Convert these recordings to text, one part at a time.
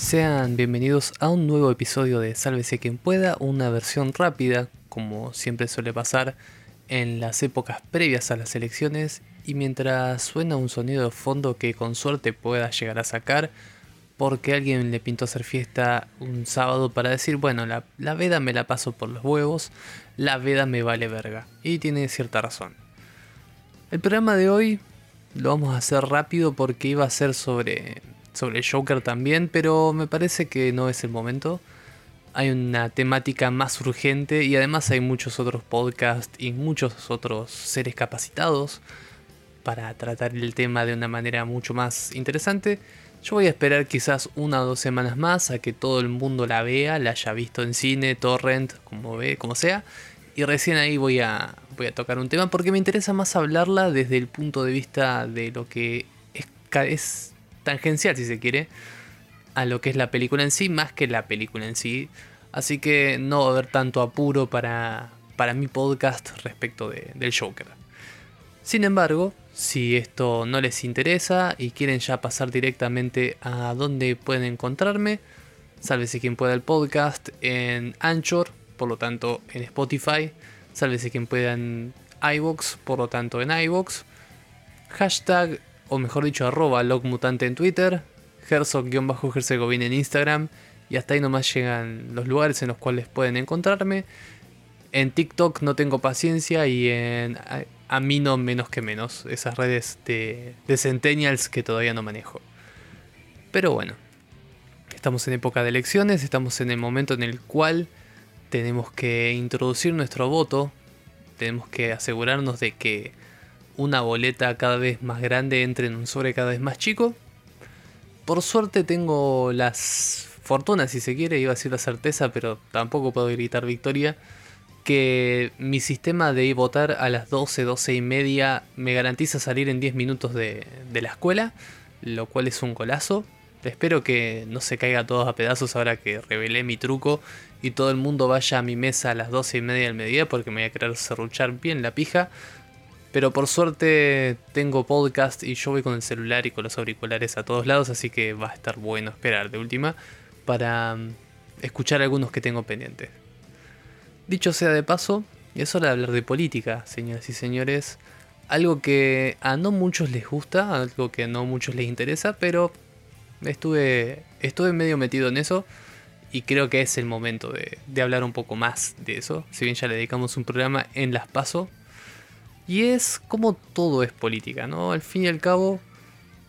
Sean bienvenidos a un nuevo episodio de Sálvese quien pueda, una versión rápida, como siempre suele pasar en las épocas previas a las elecciones y mientras suena un sonido de fondo que con suerte pueda llegar a sacar, porque alguien le pintó hacer fiesta un sábado para decir, bueno, la, la veda me la paso por los huevos, la veda me vale verga. Y tiene cierta razón. El programa de hoy lo vamos a hacer rápido porque iba a ser sobre sobre Joker también, pero me parece que no es el momento. Hay una temática más urgente y además hay muchos otros podcasts y muchos otros seres capacitados para tratar el tema de una manera mucho más interesante. Yo voy a esperar quizás una o dos semanas más a que todo el mundo la vea, la haya visto en cine, torrent, como ve, como sea. Y recién ahí voy a, voy a tocar un tema porque me interesa más hablarla desde el punto de vista de lo que es, es tangencial, si se quiere, a lo que es la película en sí, más que la película en sí. Así que no va a haber tanto apuro para, para mi podcast respecto de, del Joker. Sin embargo, si esto no les interesa y quieren ya pasar directamente a donde pueden encontrarme, sálvese quien pueda el podcast en Anchor, por lo tanto en Spotify, sálvese quien pueda en iVoox, por lo tanto en iVoox. Hashtag o mejor dicho, arroba logmutante en Twitter, herzog-herzegovina en Instagram, y hasta ahí nomás llegan los lugares en los cuales pueden encontrarme. En TikTok no tengo paciencia y en Amino menos que menos, esas redes de, de Centennials que todavía no manejo. Pero bueno, estamos en época de elecciones, estamos en el momento en el cual tenemos que introducir nuestro voto, tenemos que asegurarnos de que una boleta cada vez más grande entre en un sobre cada vez más chico. Por suerte tengo las fortunas, si se quiere, iba a decir la certeza, pero tampoco puedo gritar victoria. Que mi sistema de votar a las 12, 12 y media me garantiza salir en 10 minutos de, la escuela, lo cual es un golazo. Espero que no se caiga todos a pedazos ahora que revelé mi truco y todo el mundo vaya a mi mesa a las 12 y media del mediodía porque me voy a querer serruchar bien la pija. Pero por suerte tengo podcast y yo voy con el celular y con los auriculares a todos lados, así que va a estar bueno esperar de última para mm, escuchar algunos que tengo pendientes. Dicho sea de paso, es hora de hablar de política, señoras y señores. Algo que a no muchos les gusta, algo que a no muchos les interesa, pero estuve, estuve medio metido en eso y creo que es el momento de, de hablar un poco más de eso. Si bien ya le dedicamos un programa en las paso, y es como todo es política, ¿no? Al fin y al cabo,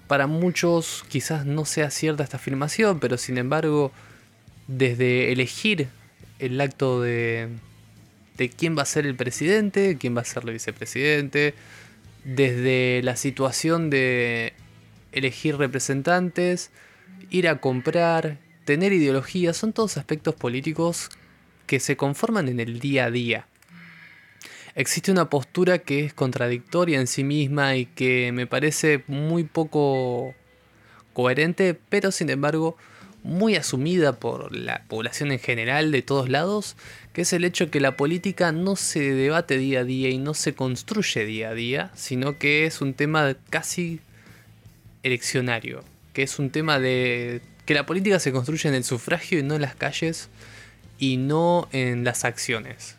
para muchos quizás no sea cierta esta afirmación, pero sin embargo, desde elegir el acto de, de quién va a ser el presidente, quién va a ser el vicepresidente, desde la situación de elegir representantes, ir a comprar, tener ideología, son todos aspectos políticos que se conforman en el día a día existe una postura que es contradictoria en sí misma y que me parece muy poco coherente, pero sin embargo muy asumida por la población en general de todos lados, que es el hecho que la política no se debate día a día y no se construye día a día, sino que es un tema casi eleccionario, que es un tema de que la política se construye en el sufragio y no en las calles y no en las acciones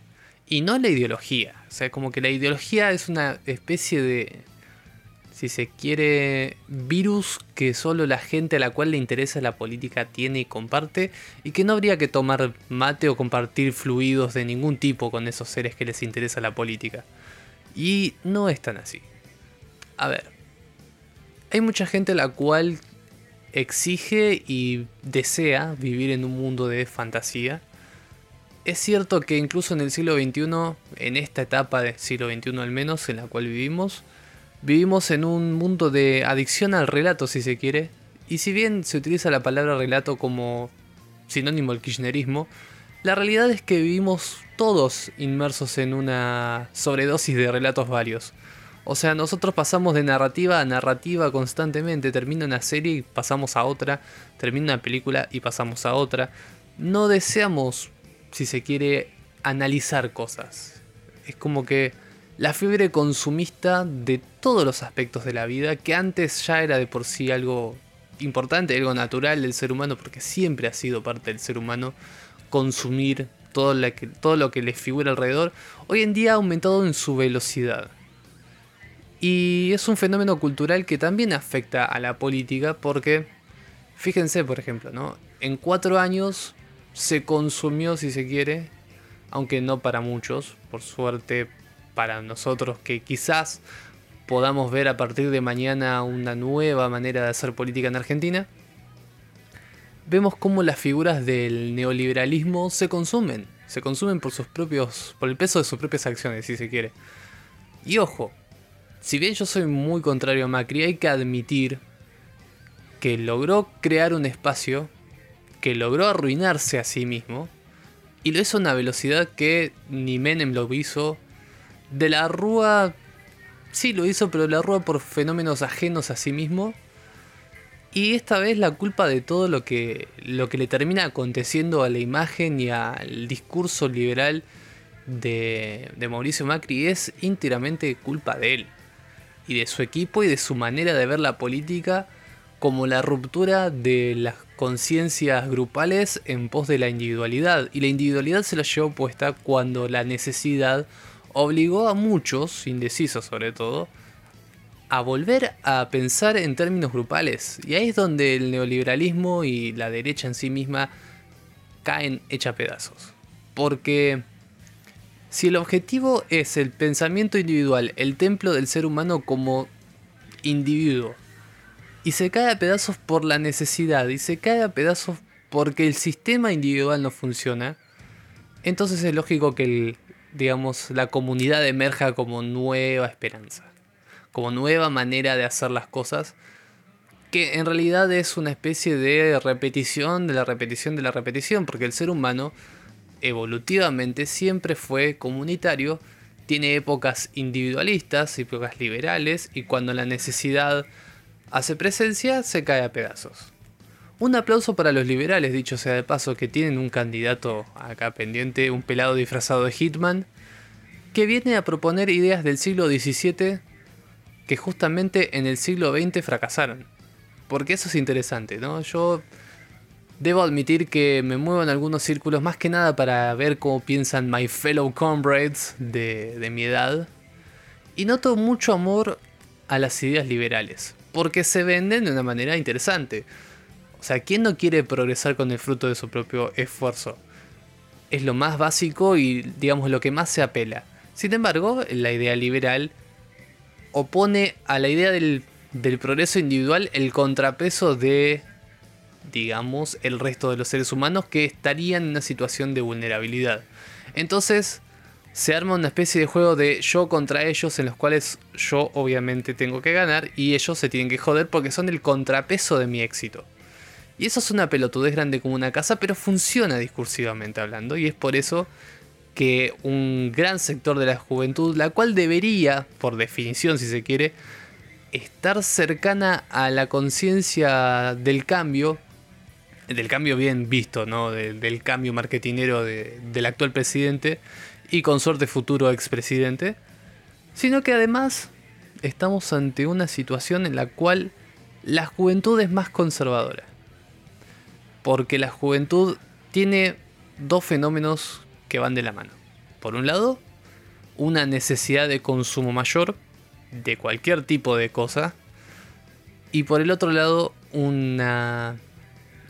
y no la ideología. O sea, como que la ideología es una especie de, si se quiere, virus que solo la gente a la cual le interesa la política tiene y comparte, y que no habría que tomar mate o compartir fluidos de ningún tipo con esos seres que les interesa la política. Y no es tan así. A ver, hay mucha gente a la cual exige y desea vivir en un mundo de fantasía es cierto que incluso en el siglo XXI, en esta etapa del siglo XXI al menos, en la cual vivimos, vivimos en un mundo de adicción al relato, si se quiere. Y si bien se utiliza la palabra relato como sinónimo del kirchnerismo, la realidad es que vivimos todos inmersos en una sobredosis de relatos varios. O sea, nosotros pasamos de narrativa a narrativa constantemente. Termina una serie y pasamos a otra. Termina una película y pasamos a otra. No deseamos si se quiere, analizar cosas. Es como que la fiebre consumista de todos los aspectos de la vida, que antes ya era de por sí algo importante, algo natural del ser humano, porque siempre ha sido parte del ser humano consumir todo, todo lo que le figura alrededor, hoy en día ha aumentado en su velocidad. Y es un fenómeno cultural que también afecta a la política porque, fíjense por ejemplo, ¿no? en cuatro años se consumió, si se quiere, aunque no para muchos, por suerte para nosotros que quizás podamos ver a partir de mañana una nueva manera de hacer política en Argentina, vemos cómo las figuras del neoliberalismo se consumen, se consumen por sus propios por el peso de sus propias acciones, si se quiere. Y ojo, si bien yo soy muy contrario a Macri, hay que admitir que logró crear un espacio, que logró arruinarse a sí mismo, y lo hizo a una velocidad que ni Menem lo hizo. De la Rúa, sí lo hizo, pero de la Rúa por fenómenos ajenos a sí mismo. Y esta vez la culpa de todo lo que, lo que le termina aconteciendo a la imagen y al discurso liberal de, de Mauricio Macri es íntegramente culpa de él y de su equipo y de su manera de ver la política como la ruptura de las conciencias grupales en pos de la individualidad. Y la individualidad se la llevó puesta cuando la necesidad obligó a muchos, indecisos sobre todo, a volver a pensar en términos grupales. Y ahí es donde el neoliberalismo y la derecha en sí misma caen hecha pedazos. Porque si el objetivo es el pensamiento individual, el templo del ser humano como individuo, y se cae a pedazos por la necesidad, y se cae a pedazos porque el sistema individual no funciona, entonces es lógico que digamos, la comunidad emerja como nueva esperanza, como nueva manera de hacer las cosas, que en realidad es una especie de repetición de la repetición de la repetición, porque el ser humano evolutivamente siempre fue comunitario, tiene épocas individualistas, épocas liberales, y cuando la necesidad hace presencia, se cae a pedazos. Un aplauso para los liberales, dicho sea de paso, que tienen un candidato acá pendiente, un pelado disfrazado de Hitman, que viene a proponer ideas del siglo XVII que justamente en el siglo XX fracasaron. Porque eso es interesante, ¿no? Yo Debo admitir que me muevo en algunos círculos más que nada para ver cómo piensan my fellow comrades de, mi edad. Y noto mucho amor a las ideas liberales, porque se venden de una manera interesante. O sea, ¿quién no quiere progresar con el fruto de su propio esfuerzo? Es lo más básico y digamos lo que más se apela. Sin embargo, la idea liberal opone a la idea del, del progreso individual el contrapeso de digamos, el resto de los seres humanos que estarían en una situación de vulnerabilidad. Entonces, se arma una especie de juego de yo contra ellos en los cuales yo obviamente tengo que ganar y ellos se tienen que joder porque son el contrapeso de mi éxito. Y eso es una pelotudez grande como una casa, pero funciona discursivamente hablando y es por eso que un gran sector de la juventud, la cual debería, por definición si se quiere, estar cercana a la conciencia del cambio, del cambio bien visto, ¿no? del cambio marketinero del actual presidente y con suerte futuro expresidente, sino que además estamos ante una situación en la cual la juventud es más conservadora. Porque la juventud tiene dos fenómenos que van de la mano. Por un lado, una necesidad de consumo mayor de cualquier tipo de cosa. Y por el otro lado, una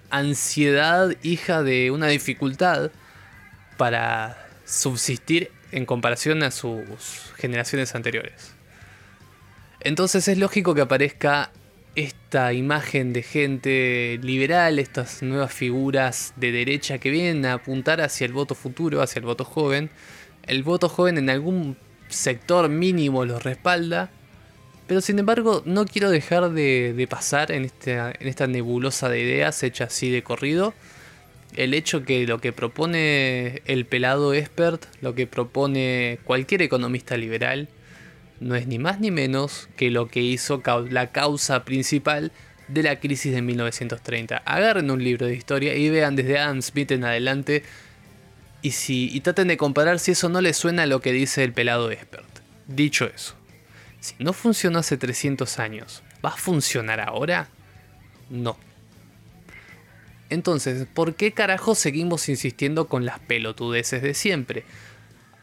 ansiedad hija de una dificultad para subsistir en comparación a sus generaciones anteriores. Entonces es lógico que aparezca esta imagen de gente liberal, estas nuevas figuras de derecha que vienen a apuntar hacia el voto futuro, hacia el voto joven. El voto joven en algún sector mínimo los respalda, pero sin embargo, no quiero dejar de, pasar en en esta nebulosa de ideas hecha así de corrido. El hecho que lo que propone el pelado expert, lo que propone cualquier economista liberal, no es ni más ni menos que lo que hizo la causa principal de la crisis de 1930. Agarren un libro de historia y vean desde Adam Smith en adelante y, si, traten de comparar si eso no les suena a lo que dice el pelado expert. Dicho eso, si no funcionó hace 300 años, ¿va a funcionar ahora? No. Entonces, ¿por qué carajo seguimos insistiendo con las pelotudeces de siempre?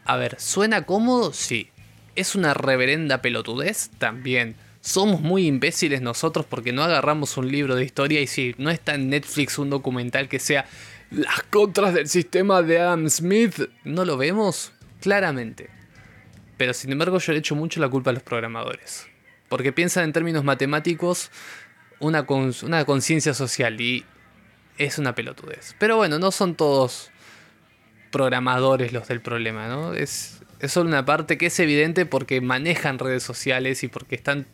A ver, ¿suena cómodo? Sí. ¿Es una reverenda pelotudez? También. Somos muy imbéciles nosotros porque no agarramos un libro de historia y si no está en Netflix un documental que sea las contras del sistema de Adam Smith, ¿no lo vemos? Claramente. Pero sin embargo yo le echo mucho la culpa a los programadores. Porque piensan en términos matemáticos una, una conciencia social y es una pelotudez. Pero bueno, no son todos programadores los del problema, ¿no? Es, es solo una parte que es evidente porque manejan redes sociales y porque están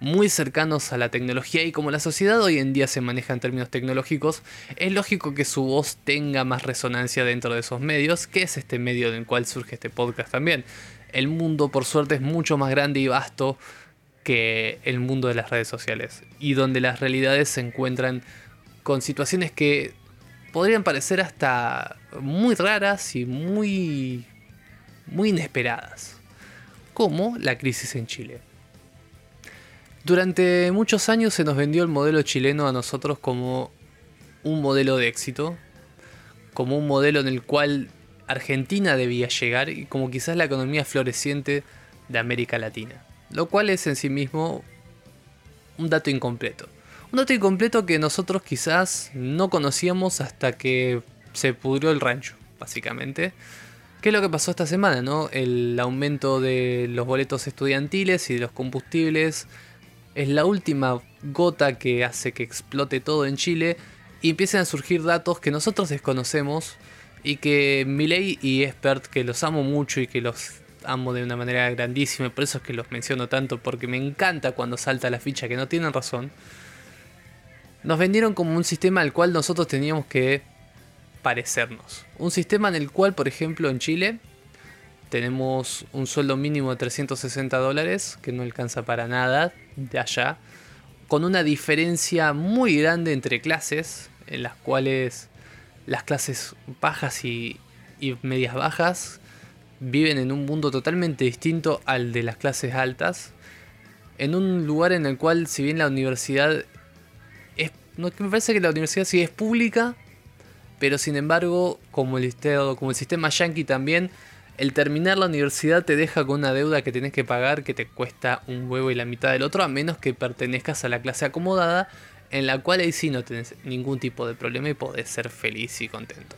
muy cercanos a la tecnología y como la sociedad hoy en día se maneja en términos tecnológicos, es lógico que su voz tenga más resonancia dentro de esos medios, que es este medio del cual surge este podcast también. El mundo, por suerte, es mucho más grande y vasto que el mundo de las redes sociales y donde las realidades se encuentran con situaciones que podrían parecer hasta muy raras y muy, muy inesperadas, como la crisis en Chile. Durante muchos años se nos vendió el modelo chileno a nosotros como un modelo de éxito, como un modelo en el cual Argentina debía llegar y como quizás la economía floreciente de América Latina, lo cual es en sí mismo un dato incompleto. Un dato incompleto que nosotros quizás no conocíamos hasta que se pudrió el rancho, básicamente. ¿Qué es lo que pasó esta semana? No? El aumento de los boletos estudiantiles y de los combustibles es la última gota que hace que explote todo en Chile y empiezan a surgir datos que nosotros desconocemos y que Milei y Expert, que los amo mucho y que los amo de una manera grandísima, por eso es que los menciono tanto, porque me encanta cuando salta la ficha que no tienen razón nos vendieron como un sistema al cual nosotros teníamos que parecernos. Un sistema en el cual, por ejemplo, en Chile tenemos un sueldo mínimo de 360 dólares, que no alcanza para nada de allá, con una diferencia muy grande entre clases, en las cuales las clases bajas y, y medias bajas viven en un mundo totalmente distinto al de las clases altas, en un lugar en el cual, si bien la universidad no, me parece que la universidad sí es pública, pero sin embargo, como el, como el sistema yankee también, el terminar la universidad te deja con una deuda que tenés que pagar que te cuesta un huevo y la mitad del otro, a menos que pertenezcas a la clase acomodada, en la cual ahí sí no tenés ningún tipo de problema y podés ser feliz y contento.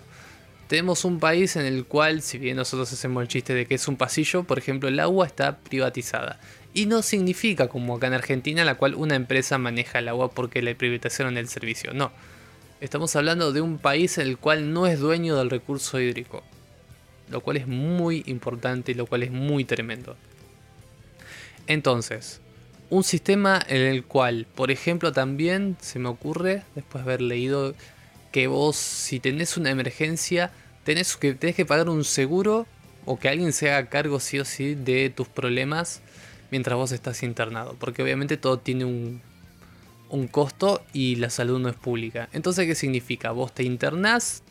Tenemos un país en el cual, si bien nosotros hacemos el chiste de que es un pasillo, por ejemplo, el agua está privatizada. Y no significa como acá en Argentina, la cual una empresa maneja el agua porque le privatizaron el servicio. No. Estamos hablando de un país en el cual no es dueño del recurso hídrico. Lo cual es muy importante y lo cual es muy tremendo. Entonces, un sistema en el cual, por ejemplo, también se me ocurre, después de haber leído, que vos, si tenés una emergencia, tenés que, tenés que pagar un seguro o que alguien se haga cargo sí o sí de tus problemas mientras vos estás internado. Porque obviamente todo tiene un, un costo y la salud no es pública. Entonces, ¿qué significa? Vos te internás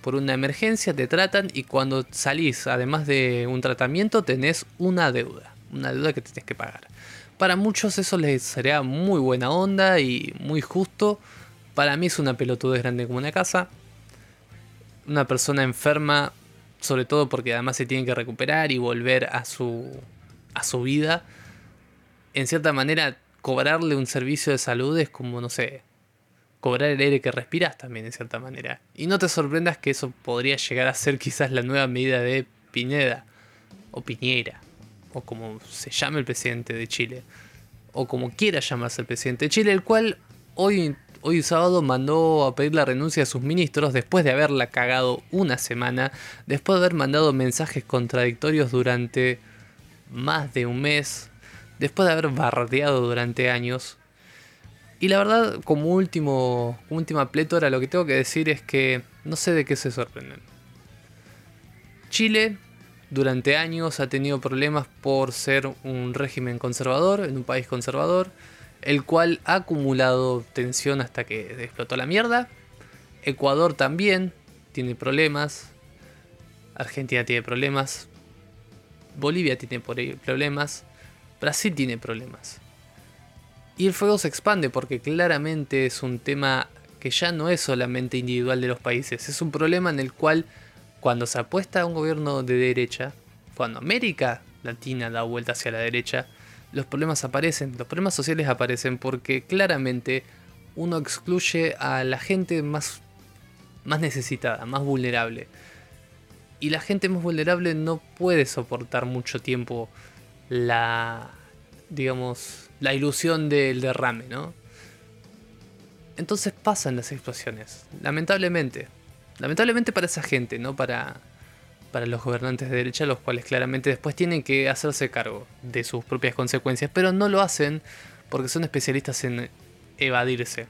por una emergencia, te tratan y cuando salís, además de un tratamiento, tenés una deuda. Una deuda que tenés que pagar. Para muchos eso les sería muy buena onda y muy justo. Para mí es una pelotudez grande como una casa. Una persona enferma, sobre todo porque además se tiene que recuperar y volver a su a su vida, en cierta manera cobrarle un servicio de salud es como, no sé, cobrar el aire que respiras también, en cierta manera. Y no te sorprendas que eso podría llegar a ser quizás la nueva medida de Pineda, o Piñera, o como se llame el presidente de Chile, o como quiera llamarse el presidente de Chile, el cual hoy, hoy sábado mandó a pedir la renuncia a sus ministros después de haberla cagado una semana, después de haber mandado mensajes contradictorios durante más de un mes, después de haber bardeado durante años. Y la verdad, como último, última plétora, lo que tengo que decir es que no sé de qué se sorprenden. Chile durante años ha tenido problemas por ser un régimen conservador, en un país conservador, el cual ha acumulado tensión hasta que explotó la mierda. Ecuador también tiene problemas. Argentina tiene problemas. Bolivia tiene problemas, Brasil tiene problemas. Y el fuego se expande porque claramente es un tema que ya no es solamente individual de los países, es un problema en el cual cuando se apuesta a un gobierno de derecha, cuando América Latina da vuelta hacia la derecha, los problemas aparecen, los problemas sociales aparecen porque claramente uno excluye a la gente más, más necesitada, más vulnerable. Y la gente más vulnerable no puede soportar mucho tiempo la, digamos, la ilusión del derrame, ¿no? Entonces pasan las explosiones, lamentablemente. Lamentablemente para esa gente, no para, para los gobernantes de derecha, los cuales claramente después tienen que hacerse cargo de sus propias consecuencias, pero no lo hacen porque son especialistas en evadirse.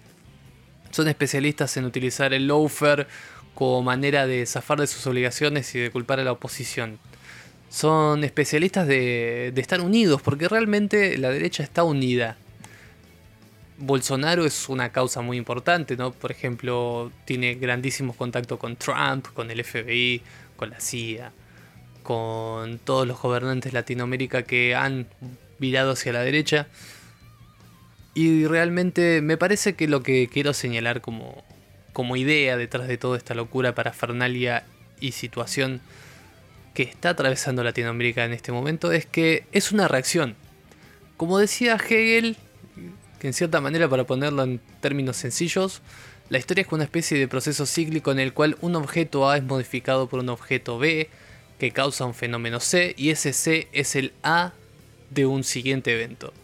Son especialistas en utilizar el loafer como manera de zafar de sus obligaciones y de culpar a la oposición. Son especialistas de, estar unidos, porque realmente la derecha está unida. Bolsonaro es una causa muy importante, ¿no? Por ejemplo, tiene grandísimos contactos con Trump, con el FBI, con la CIA, con todos los gobernantes de Latinoamérica que han virado hacia la derecha. Y realmente me parece que lo que quiero señalar como, como idea detrás de toda esta locura, parafernalia y situación que está atravesando Latinoamérica en este momento es que es una reacción. Como decía Hegel, que en cierta manera para ponerlo en términos sencillos, la historia es una especie de proceso cíclico en el cual un objeto A es modificado por un objeto B que causa un fenómeno C y ese C es el A de un siguiente evento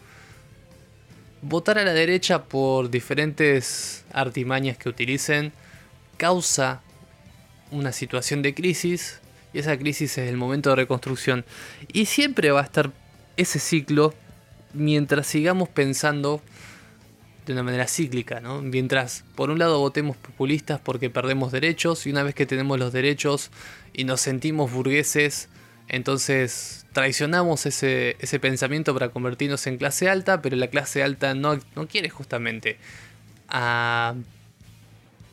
votar a la derecha por diferentes artimañas que utilicen causa una situación de crisis y esa crisis es el momento de reconstrucción. Y siempre va a estar ese ciclo mientras sigamos pensando de una manera cíclica, ¿no? Mientras por un lado votemos populistas porque perdemos derechos y una vez que tenemos los derechos y nos sentimos burgueses, entonces traicionamos ese, pensamiento para convertirnos en clase alta, pero la clase alta no, quiere justamente a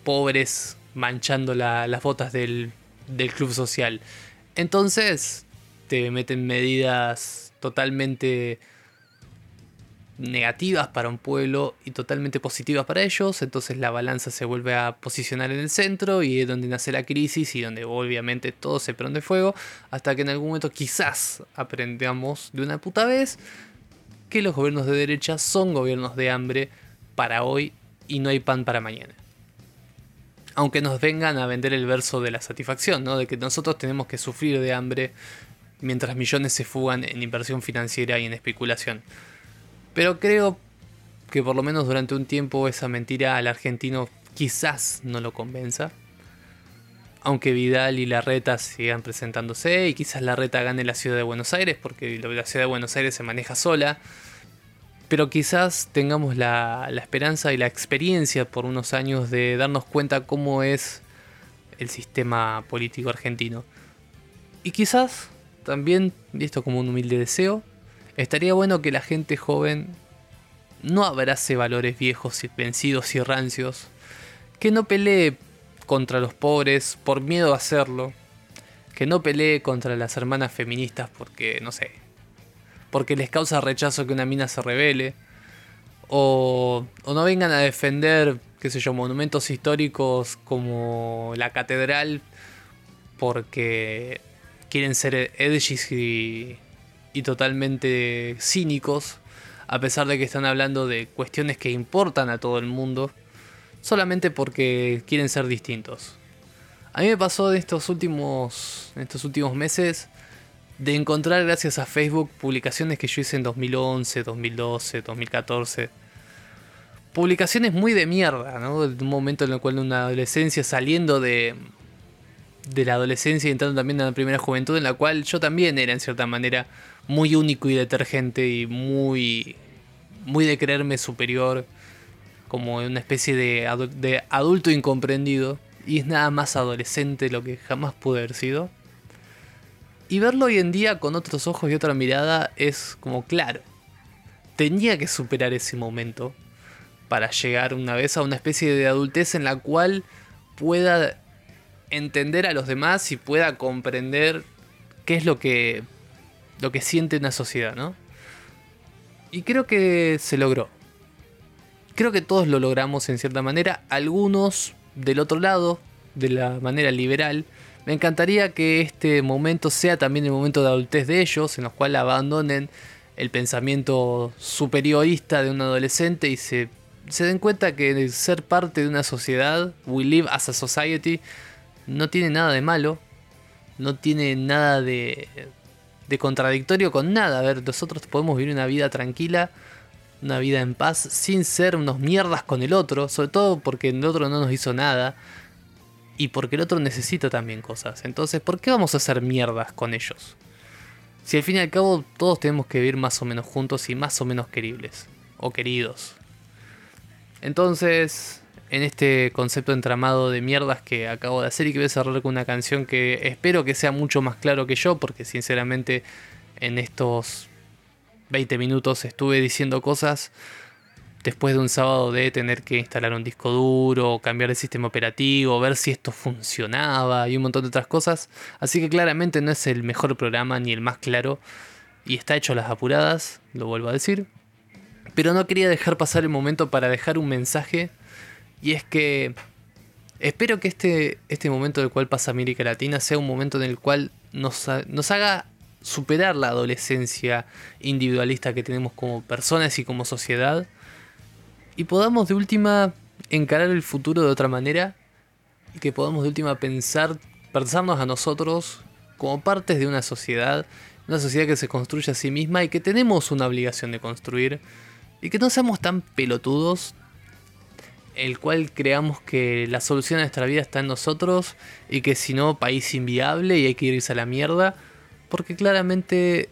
pobres manchando las botas del, del club social. Entonces te meten medidas totalmente negativas para un pueblo y totalmente positivas para ellos, entonces la balanza se vuelve a posicionar en el centro y es donde nace la crisis y donde obviamente todo se prende fuego, hasta que en algún momento quizás aprendamos de una puta vez que los gobiernos de derecha son gobiernos de hambre para hoy y no hay pan para mañana. Aunque nos vengan a vender el verso de la satisfacción, ¿no? de que nosotros tenemos que sufrir de hambre mientras millones se fugan en inversión financiera y en especulación. Pero creo que por lo menos durante un tiempo esa mentira al argentino quizás no lo convenza. Aunque Vidal y Larreta sigan presentándose y quizás Larreta gane la ciudad de Buenos Aires porque la ciudad de Buenos Aires se maneja sola. Pero quizás tengamos la, esperanza y la experiencia por unos años de darnos cuenta cómo es el sistema político argentino. Y quizás también, y esto como un humilde deseo, Estaría bueno que la gente joven no abrace valores viejos y vencidos y rancios, que no pelee contra los pobres por miedo a hacerlo, que no pelee contra las hermanas feministas porque, no sé, porque les causa rechazo que una mina se revele, o, o no vengan a defender, qué sé yo, monumentos históricos como la catedral porque quieren ser edgys y y totalmente cínicos, a pesar de que están hablando de cuestiones que importan a todo el mundo, solamente porque quieren ser distintos. A mí me pasó en estos últimos, en estos últimos meses de encontrar gracias a Facebook publicaciones que yo hice en 2011, 2012, 2014. Publicaciones muy de mierda, ¿no? De un momento en el cual una adolescencia saliendo de, de la adolescencia y entrando también en la primera juventud, en la cual yo también era en cierta manera muy único y detergente y muy, muy de creerme superior, como una especie de, de adulto incomprendido, y es nada más adolescente lo que jamás pude haber sido. Y verlo hoy en día con otros ojos y otra mirada es como claro. Tenía que superar ese momento para llegar una vez a una especie de adultez en la cual pueda entender a los demás y pueda comprender qué es lo que lo que siente una sociedad, ¿no? Y creo que se logró. creo que todos lo logramos en cierta manera, algunos del otro lado, de la manera liberal. Me encantaría que este momento sea también el momento de adultez de ellos, en los cuales abandonen el pensamiento superiorista de un adolescente y se, se den cuenta que ser parte de una sociedad, we live as a society, no tiene nada de malo, no tiene nada de, de contradictorio con nada. A ver, nosotros podemos vivir una vida tranquila, una vida en paz, sin ser unos mierdas con el otro, sobre todo porque el otro no nos hizo nada y porque el otro necesita también cosas. Entonces, ¿por qué vamos a hacer mierdas con ellos? Si al fin y al cabo todos tenemos que vivir más o menos juntos y más o menos queribles, o queridos. Entonces, en este concepto entramado de mierdas que acabo de hacer y que voy a cerrar con una canción que espero que sea mucho más claro que yo, porque sinceramente en estos 20 minutos estuve diciendo cosas después de un sábado de tener que instalar un disco duro, cambiar el sistema operativo, ver si esto funcionaba y un montón de otras cosas. Así que claramente no es el mejor programa ni el más claro y está hecho a las apuradas, lo vuelvo a decir. Pero no quería dejar pasar el momento para dejar un mensaje y es que espero que este, este momento del cual pasa América Latina sea un momento en el cual nos, nos haga superar la adolescencia individualista que tenemos como personas y como sociedad y podamos de última encarar el futuro de otra manera y que podamos de última pensar, pensarnos a nosotros como partes de una sociedad, una sociedad que se construye a sí misma y que tenemos una obligación de construir y que no seamos tan pelotudos el cual creamos que la solución a nuestra vida está en nosotros y que si no, país inviable y hay que irse a la mierda, porque claramente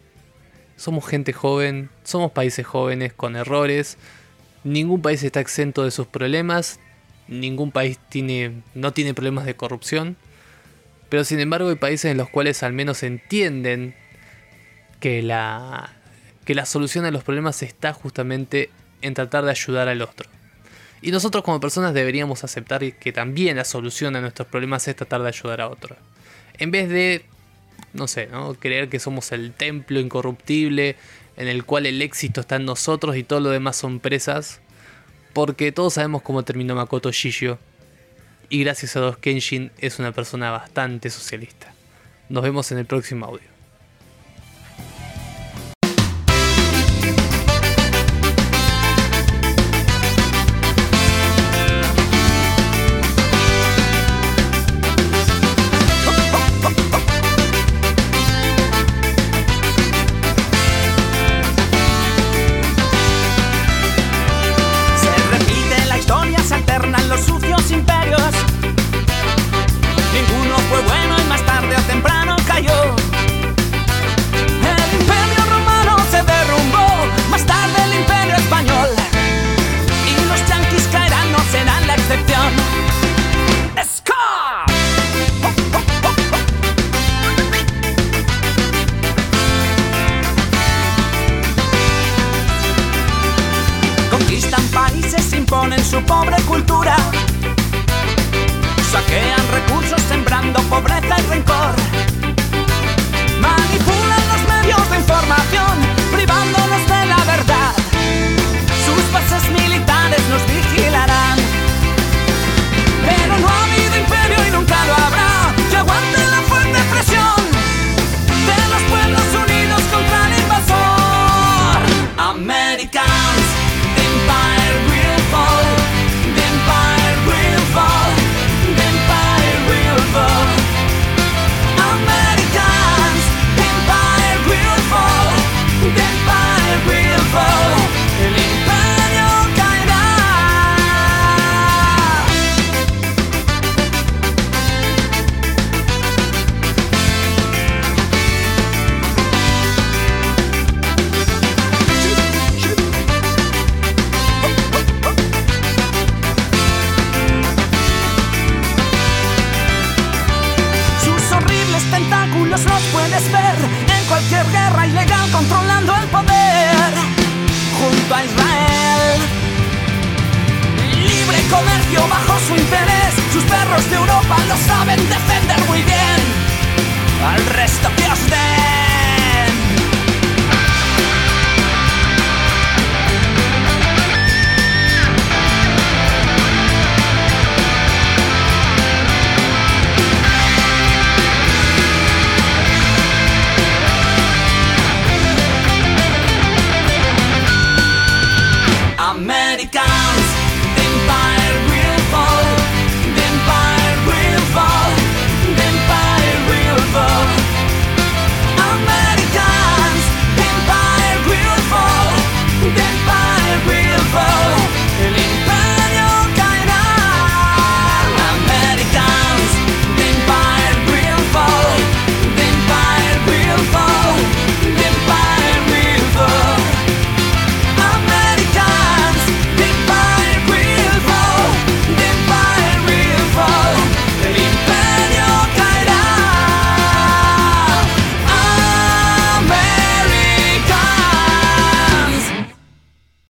somos gente joven, somos países jóvenes con errores, ningún país está exento de sus problemas, ningún país tiene, no tiene problemas de corrupción, pero sin embargo hay países en los cuales al menos entienden que la, que la solución a los problemas está justamente en tratar de ayudar al otro. Y nosotros como personas deberíamos aceptar que también la solución a nuestros problemas es tratar de ayudar a otro. En vez de, no sé, ¿no? creer que somos el templo incorruptible en el cual el éxito está en nosotros y todo lo demás son presas. Porque todos sabemos cómo terminó Makoto Shishio. Y gracias a Dos Kenshin es una persona bastante socialista. Nos vemos en el próximo audio.